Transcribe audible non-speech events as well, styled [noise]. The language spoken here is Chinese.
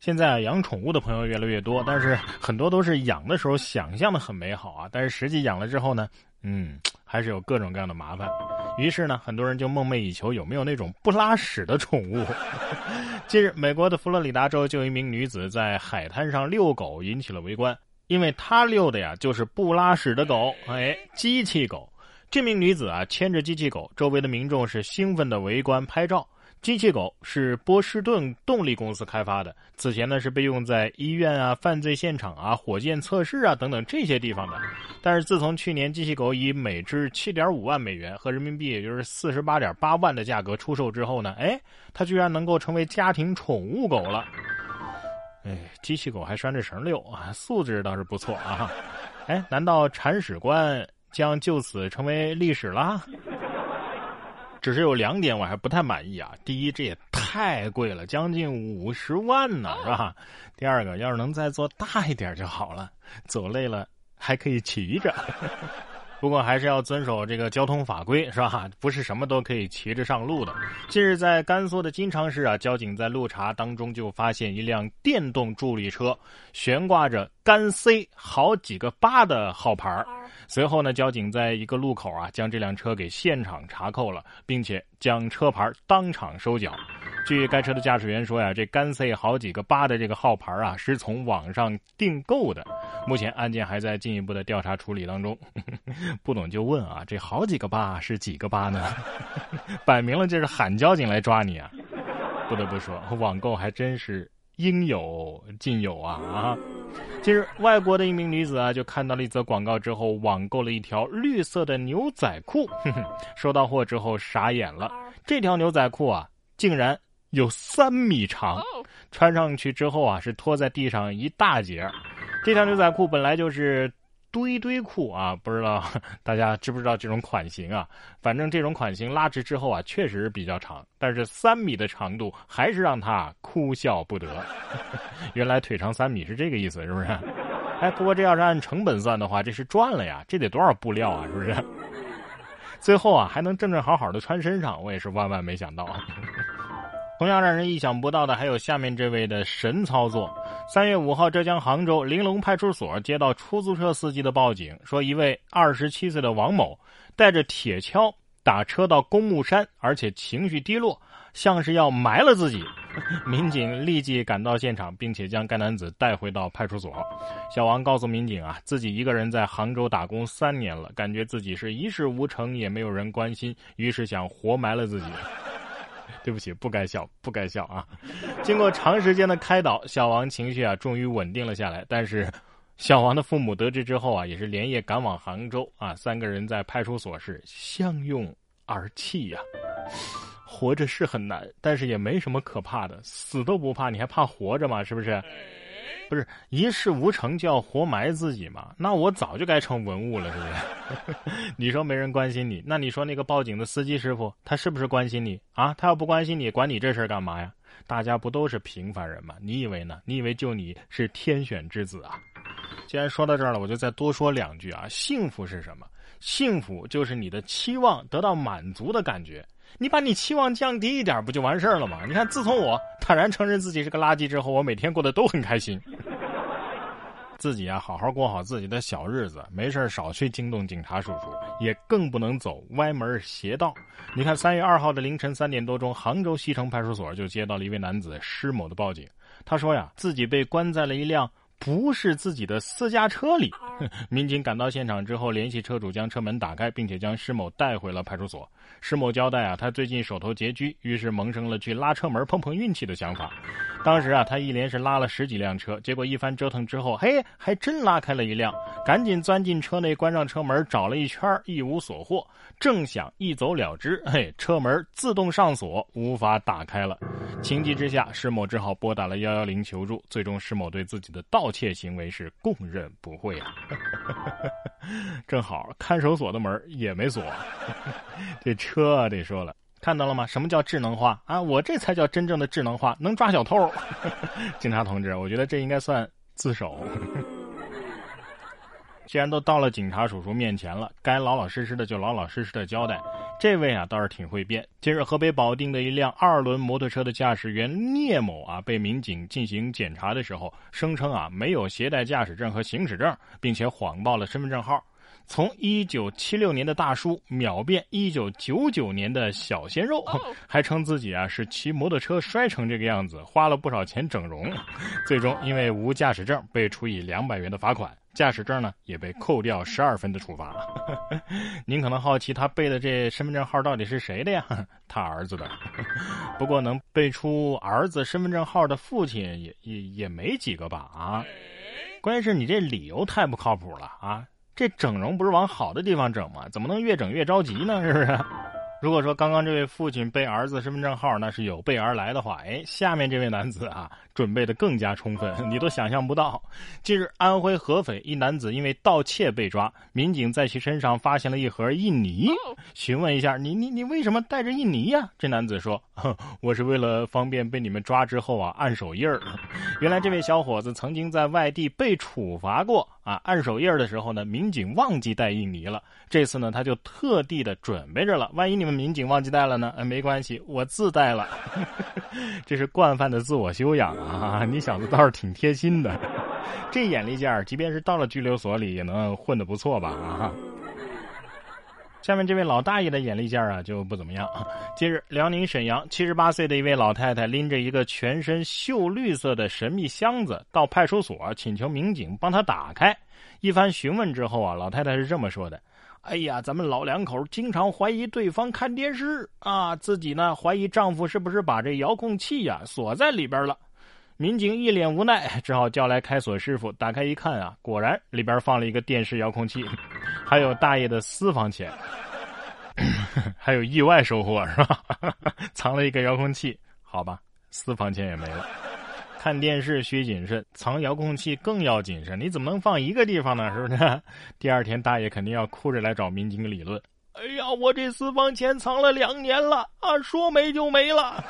现在养宠物的朋友越来越多，但是很多都是养的时候想象的很美好啊，但是实际养了之后呢，嗯，还是有各种各样的麻烦。于是呢，很多人就梦寐以求有没有那种不拉屎的宠物。[laughs] 近日，美国的佛罗里达州就有一名女子在海滩上遛狗，引起了围观，因为她遛的呀就是不拉屎的狗，哎，机器狗。这名女子啊牵着机器狗，周围的民众是兴奋的围观拍照。机器狗是波士顿动力公司开发的，此前呢是被用在医院啊、犯罪现场啊、火箭测试啊等等这些地方的。但是自从去年机器狗以每只七点五万美元和人民币也就是四十八点八万的价格出售之后呢，哎，它居然能够成为家庭宠物狗了。哎，机器狗还拴着绳遛啊，素质倒是不错啊。哎，难道铲屎官将就此成为历史啦？只是有两点我还不太满意啊。第一，这也太贵了，将近五十万呢，是吧？第二个，要是能再做大一点就好了，走累了还可以骑着。[laughs] 不过还是要遵守这个交通法规，是吧？不是什么都可以骑着上路的。近日，在甘肃的金昌市啊，交警在路查当中就发现一辆电动助力车，悬挂着“甘 C” 好几个八的号牌儿。随后呢，交警在一个路口啊，将这辆车给现场查扣了，并且将车牌当场收缴。据该车的驾驶员说呀，这干 C 好几个八的这个号牌啊，是从网上订购的。目前案件还在进一步的调查处理当中。不懂就问啊，这好几个八是几个八呢？摆明了就是喊交警来抓你啊！不得不说，网购还真是。应有尽有啊啊！近日，外国的一名女子啊，就看到了一则广告之后，网购了一条绿色的牛仔裤。哼 [laughs] 哼收到货之后傻眼了，这条牛仔裤啊，竟然有三米长，穿上去之后啊，是拖在地上一大截。这条牛仔裤本来就是。堆堆裤啊，不知道 [laughs] 大家知不知道这种款型啊？反正这种款型拉直之后啊，确实比较长，但是三米的长度还是让他哭笑不得。[laughs] 原来腿长三米是这个意思，是不是？哎，不过这要是按成本算的话，这是赚了呀！这得多少布料啊，是不是？[laughs] 最后啊，还能正正好好的穿身上，我也是万万没想到。同样让人意想不到的还有下面这位的神操作。三月五号，浙江杭州玲珑派出所接到出租车司机的报警，说一位二十七岁的王某带着铁锹打车到公墓山，而且情绪低落，像是要埋了自己。[laughs] 民警立即赶到现场，并且将该男子带回到派出所。小王告诉民警啊，自己一个人在杭州打工三年了，感觉自己是一事无成，也没有人关心，于是想活埋了自己。对不起，不该笑，不该笑啊！经过长时间的开导，小王情绪啊终于稳定了下来。但是，小王的父母得知之后啊，也是连夜赶往杭州啊。三个人在派出所是相拥而泣呀。活着是很难，但是也没什么可怕的，死都不怕，你还怕活着吗？是不是？不是一事无成就要活埋自己吗？那我早就该成文物了，是不是？[laughs] 你说没人关心你，那你说那个报警的司机师傅，他是不是关心你啊？他要不关心你，管你这事儿干嘛呀？大家不都是平凡人吗？你以为呢？你以为就你是天选之子啊？既然说到这儿了，我就再多说两句啊。幸福是什么？幸福就是你的期望得到满足的感觉。你把你期望降低一点，不就完事儿了吗？你看，自从我 [laughs] 坦然承认自己是个垃圾之后，我每天过得都很开心。自己啊，好好过好自己的小日子，没事少去惊动警察叔叔，也更不能走歪门邪道。你看，三月二号的凌晨三点多钟，杭州西城派出所就接到了一位男子施某的报警。他说呀，自己被关在了一辆。不是自己的私家车里，[laughs] 民警赶到现场之后，联系车主将车门打开，并且将施某带回了派出所。施某交代啊，他最近手头拮据，于是萌生了去拉车门碰碰运气的想法。当时啊，他一连是拉了十几辆车，结果一番折腾之后，嘿，还真拉开了一辆，赶紧钻进车内，关上车门，找了一圈，一无所获。正想一走了之，嘿，车门自动上锁，无法打开了。情急之下，施某只好拨打了幺幺零求助。最终，施某对自己的盗窃行为是供认不讳啊。[laughs] 正好看守所的门也没锁，[laughs] 这车得说了，看到了吗？什么叫智能化啊？我这才叫真正的智能化，能抓小偷。[laughs] 警察同志，我觉得这应该算自首。[laughs] 既然都到了警察叔叔面前了，该老老实实的就老老实实的交代。这位啊倒是挺会变。近日，河北保定的一辆二轮摩托车的驾驶员聂某啊，被民警进行检查的时候，声称啊没有携带驾驶证和行驶证，并且谎报了身份证号。从一九七六年的大叔秒变一九九九年的小鲜肉，[laughs] 还称自己啊是骑摩托车摔成这个样子，花了不少钱整容。[laughs] 最终因为无驾驶证被处以两百元的罚款，驾驶证呢也被扣掉十二分的处罚。[laughs] 您可能好奇他背的这身份证号到底是谁的呀？他儿子的。不过能背出儿子身份证号的父亲也也也没几个吧？啊，关键是你这理由太不靠谱了啊！这整容不是往好的地方整吗？怎么能越整越着急呢？是不是？如果说刚刚这位父亲背儿子身份证号那是有备而来的话，哎，下面这位男子啊，准备的更加充分，你都想象不到。近日，安徽合肥一男子因为盗窃被抓，民警在其身上发现了一盒印泥，询问一下你你你为什么带着印泥呀？这男子说，我是为了方便被你们抓之后啊按手印儿。原来这位小伙子曾经在外地被处罚过啊，按手印的时候呢，民警忘记带印泥了，这次呢他就特地的准备着了，万一你们。民警忘记带了呢？哎，没关系，我自带了。[laughs] 这是惯犯的自我修养啊！你小子倒是挺贴心的。[laughs] 这眼力见儿，即便是到了拘留所里，也能混得不错吧？啊！下面这位老大爷的眼力见儿啊，就不怎么样。[laughs] 近日，辽宁沈阳七十八岁的一位老太太拎着一个全身锈绿色的神秘箱子到派出所，请求民警帮她打开。一番询问之后啊，老太太是这么说的。哎呀，咱们老两口经常怀疑对方看电视啊，自己呢怀疑丈夫是不是把这遥控器呀锁在里边了。民警一脸无奈，[laughs] 只好叫来开锁师傅。打开一看啊，果然里边放了一个电视遥控器，[laughs] 还有大爷的私房钱，[laughs] 还有意外收获是吧？藏了一个遥控器，好吧，私房钱也没了。看电视需谨慎，藏遥控器更要谨慎。你怎么能放一个地方呢？是不是？第二天大爷肯定要哭着来找民警理论。哎呀，我这私房钱藏了两年了啊，说没就没了。